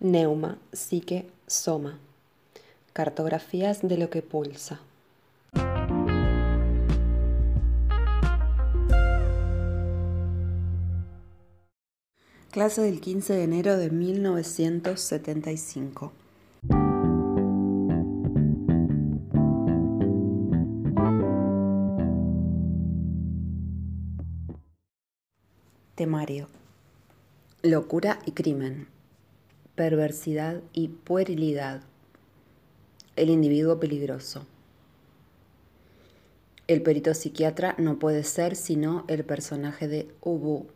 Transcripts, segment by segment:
Neuma, psique, soma. Cartografías de lo que pulsa. Clase del 15 de enero de 1975. Temario. Locura y crimen. Perversidad y puerilidad. El individuo peligroso. El perito psiquiatra no puede ser sino el personaje de Ubu.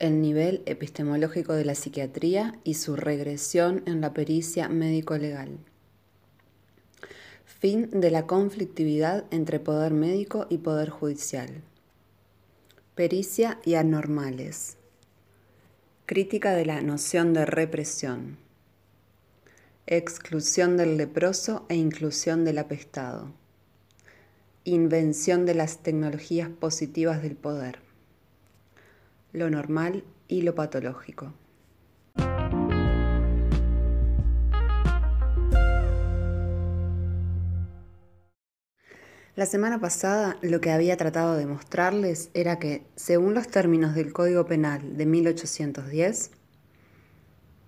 El nivel epistemológico de la psiquiatría y su regresión en la pericia médico-legal. Fin de la conflictividad entre poder médico y poder judicial. Pericia y anormales. Crítica de la noción de represión. Exclusión del leproso e inclusión del apestado. Invención de las tecnologías positivas del poder. Lo normal y lo patológico. La semana pasada lo que había tratado de mostrarles era que, según los términos del Código Penal de 1810,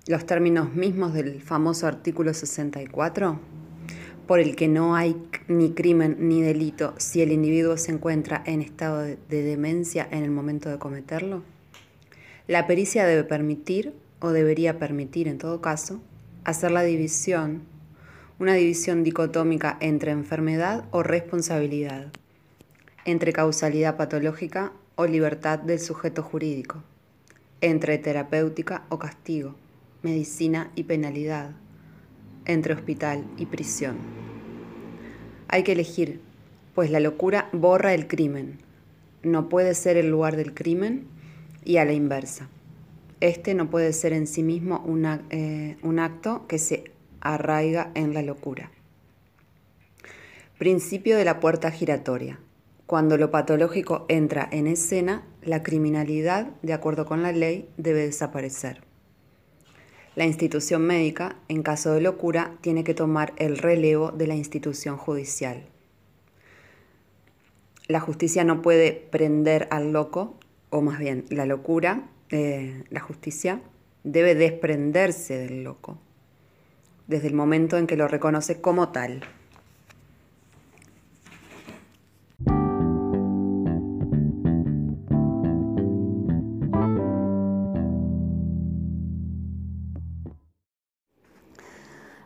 los términos mismos del famoso artículo 64, por el que no hay ni crimen ni delito si el individuo se encuentra en estado de, demencia en el momento de cometerlo, la pericia debe permitir, o debería permitir en todo caso, hacer la división una división dicotómica entre enfermedad o responsabilidad, entre causalidad patológica o libertad del sujeto jurídico, entre terapéutica o castigo, medicina y penalidad, entre hospital y prisión. Hay que elegir, pues la locura borra el crimen, no puede ser el lugar del crimen y a la inversa. Este no puede ser en sí mismo eh, un acto que se arraiga en la locura. Principio de la puerta giratoria. Cuando lo patológico entra en escena, la criminalidad, de acuerdo con la ley, debe desaparecer. La institución médica, en caso de locura, tiene que tomar el relevo de la institución judicial. La justicia no puede prender al loco, o más bien la locura, eh, la justicia debe desprenderse del loco desde el momento en que lo reconoce como tal.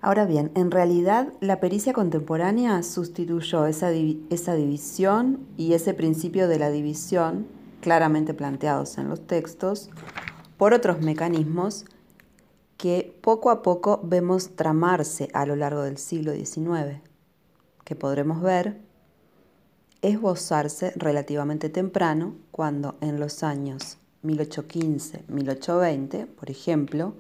Ahora bien, en realidad la pericia contemporánea sustituyó esa, esa, división y ese principio de la división, claramente planteados en los textos, por otros mecanismos que poco a poco vemos tramarse a lo largo del siglo XIX, que podremos ver esbozarse relativamente temprano cuando en los años 1815-1820, por ejemplo,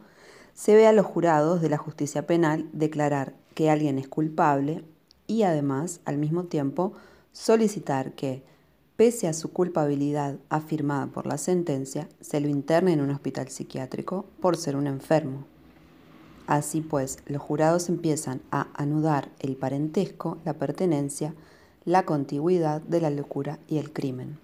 se ve a los jurados de la justicia penal declarar que alguien es culpable y además, al mismo tiempo, solicitar que, pese a su culpabilidad afirmada por la sentencia, se lo interne en un hospital psiquiátrico por ser un enfermo. Así pues, los jurados empiezan a anudar el parentesco, la pertenencia, la contigüidad de la locura y el crimen.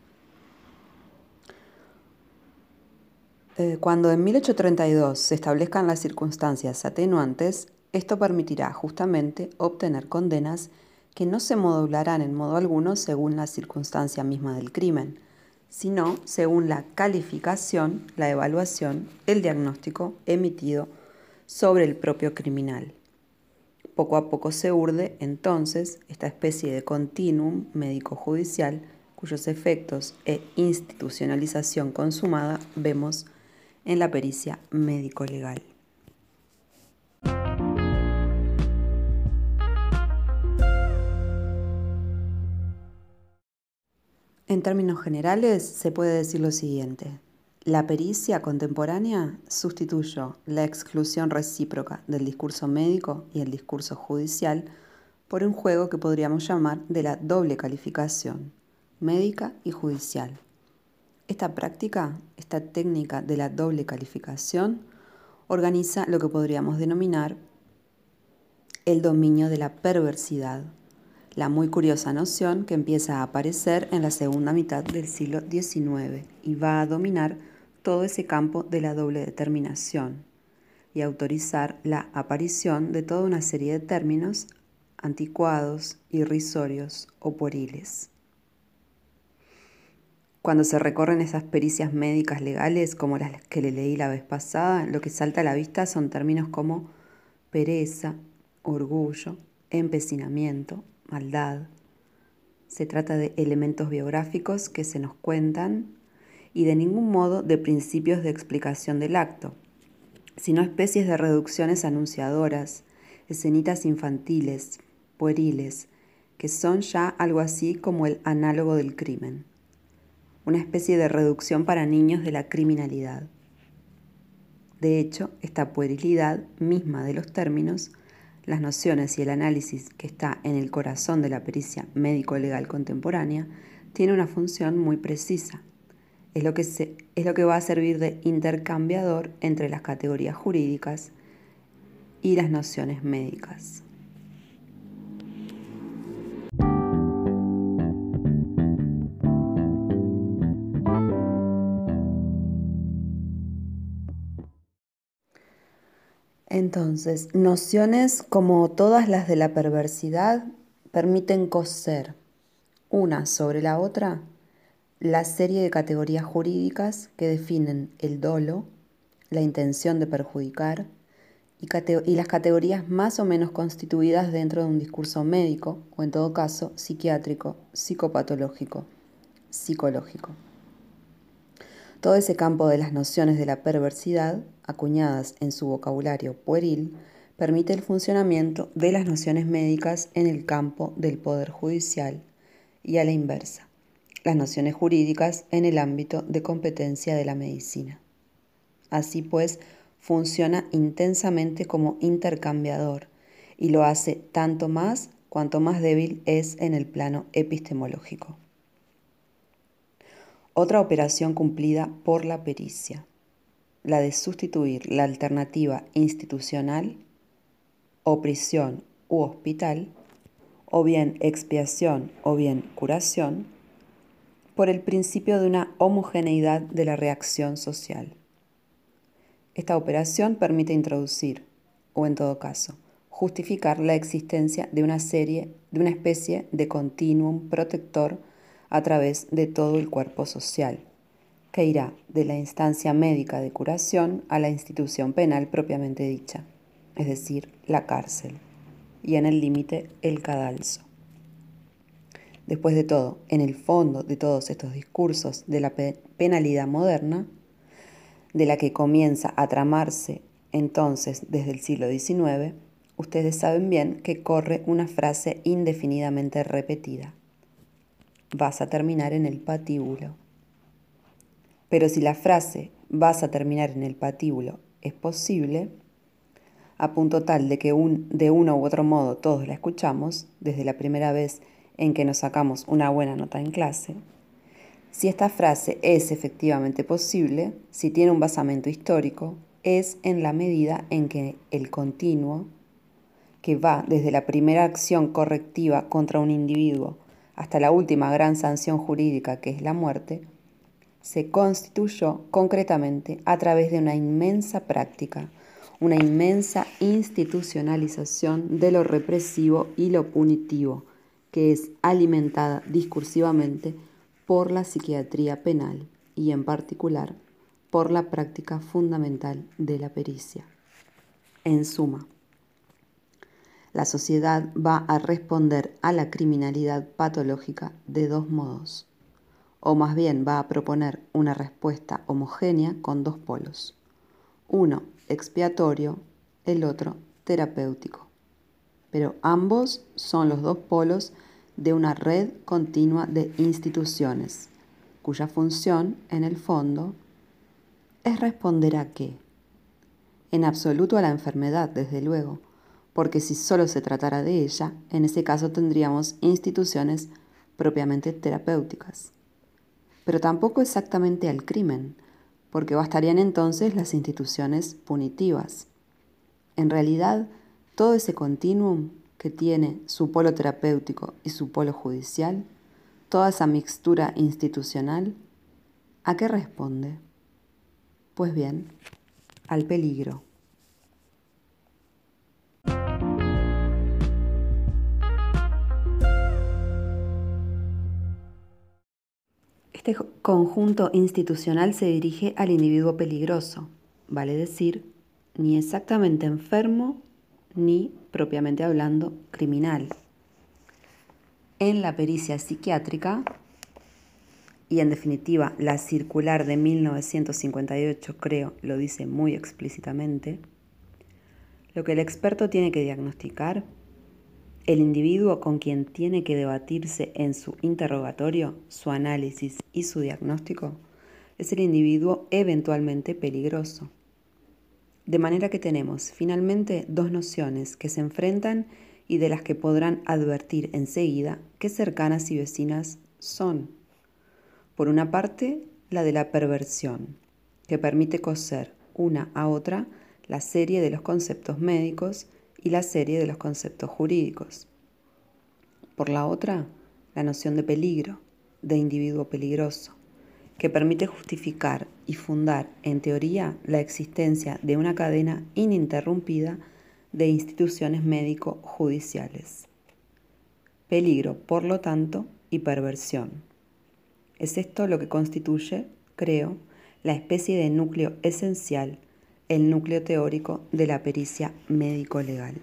Eh, cuando en 1832 se establezcan las circunstancias atenuantes, esto permitirá justamente obtener condenas que no se modularán en modo alguno según la circunstancia misma del crimen, sino según la calificación, la evaluación, el diagnóstico emitido sobre el propio criminal. Poco a poco se urde entonces esta especie de continuum médico-judicial cuyos efectos e institucionalización consumada vemos en la pericia médico-legal. En términos generales, se puede decir lo siguiente. La pericia contemporánea sustituyó la exclusión recíproca del discurso médico y el discurso judicial por un juego que podríamos llamar de la doble calificación, médica y judicial. Esta práctica, esta técnica de la doble calificación, organiza lo que podríamos denominar el dominio de la perversidad, la muy curiosa noción que empieza a aparecer en la segunda mitad del siglo XIX y va a dominar todo ese campo de la doble determinación y autorizar la aparición de toda una serie de términos anticuados, irrisorios o pueriles. Cuando se recorren esas pericias médicas legales como las que le leí la vez pasada, lo que salta a la vista son términos como pereza, orgullo, empecinamiento, maldad. Se trata de elementos biográficos que se nos cuentan y de ningún modo de principios de explicación del acto, sino especies de reducciones anunciadoras, escenitas infantiles, pueriles, que son ya algo así como el análogo del crimen, una especie de reducción para niños de la criminalidad. De hecho, esta puerilidad misma de los términos las nociones y el análisis que está en el corazón de la pericia médico-legal contemporánea tiene una función muy precisa. Es lo, que es lo que va a servir de intercambiador entre las categorías jurídicas y las nociones médicas. Entonces, nociones como todas las de la perversidad permiten coser una sobre la otra la serie de categorías jurídicas que definen el dolo, la intención de perjudicar y, y, las categorías más o menos constituidas dentro de un discurso médico o en todo caso psiquiátrico, psicopatológico, psicológico. Todo ese campo de las nociones de la perversidad, acuñadas en su vocabulario pueril, permite el funcionamiento de las nociones médicas en el campo del poder judicial y a la inversa, las nociones jurídicas en el ámbito de competencia de la medicina. Así pues, funciona intensamente como intercambiador y lo hace tanto más cuanto más débil es en el plano epistemológico. Otra operación cumplida por la pericia, la de sustituir la alternativa institucional o prisión u hospital, o bien expiación o bien curación, por el principio de una homogeneidad de la reacción social. Esta operación permite introducir, o en todo caso, justificar la existencia de una serie, de una especie de continuum protector a través de todo el cuerpo social, que irá de la instancia médica de curación a la institución penal propiamente dicha, es decir, la cárcel, y en el límite el cadalso. Después de todo, en el fondo de todos estos discursos de la penalidad moderna, de la que comienza a tramarse entonces desde el siglo XIX, ustedes saben bien que corre una frase indefinidamente repetida vas a terminar en el patíbulo. Pero si la frase vas a terminar en el patíbulo es posible, a punto tal de que un, de uno u otro modo todos la escuchamos, desde la primera vez en que nos sacamos una buena nota en clase, si esta frase es efectivamente posible, si tiene un basamento histórico, es en la medida en que el continuo, que va desde la primera acción correctiva contra un individuo hasta la última gran sanción jurídica que es la muerte, se constituyó concretamente a través de una inmensa práctica, una inmensa institucionalización de lo represivo y lo punitivo, que es alimentada discursivamente por la psiquiatría penal y en particular por la práctica fundamental de la pericia. En suma, la sociedad va a responder a la criminalidad patológica de dos modos, o más bien va a proponer una respuesta homogénea con dos polos, uno expiatorio, el otro terapéutico. Pero ambos son los dos polos de una red continua de instituciones, cuya función, en el fondo, es responder a qué. En absoluto a la enfermedad, desde luego, porque si solo se tratara de ella, en ese caso tendríamos instituciones propiamente terapéuticas. Pero tampoco exactamente al crimen, porque bastarían entonces las instituciones punitivas. En realidad, todo ese continuum que tiene su polo terapéutico y su polo judicial, toda esa mixtura institucional, ¿a qué responde? Pues bien, al peligro. Este conjunto institucional se dirige al individuo peligroso, vale decir, ni exactamente enfermo ni, propiamente hablando, criminal. En la pericia psiquiátrica, y en definitiva la circular de 1958 creo lo dice muy explícitamente, lo que el experto tiene que diagnosticar el individuo con quien tiene que debatirse en su interrogatorio, su análisis y su diagnóstico es el individuo eventualmente peligroso. De manera que tenemos finalmente dos nociones que se enfrentan y de las que podrán advertir enseguida qué cercanas y vecinas son. Por una parte, la de la perversión, que permite coser una a otra la serie de los conceptos médicos y la serie de los conceptos jurídicos. Por la otra, la noción de peligro, de individuo peligroso, que permite justificar y fundar en teoría la existencia de una cadena ininterrumpida de instituciones médico-judiciales. Peligro, por lo tanto, y perversión. Es esto lo que constituye, creo, la especie de núcleo esencial el núcleo teórico de la pericia médico-legal.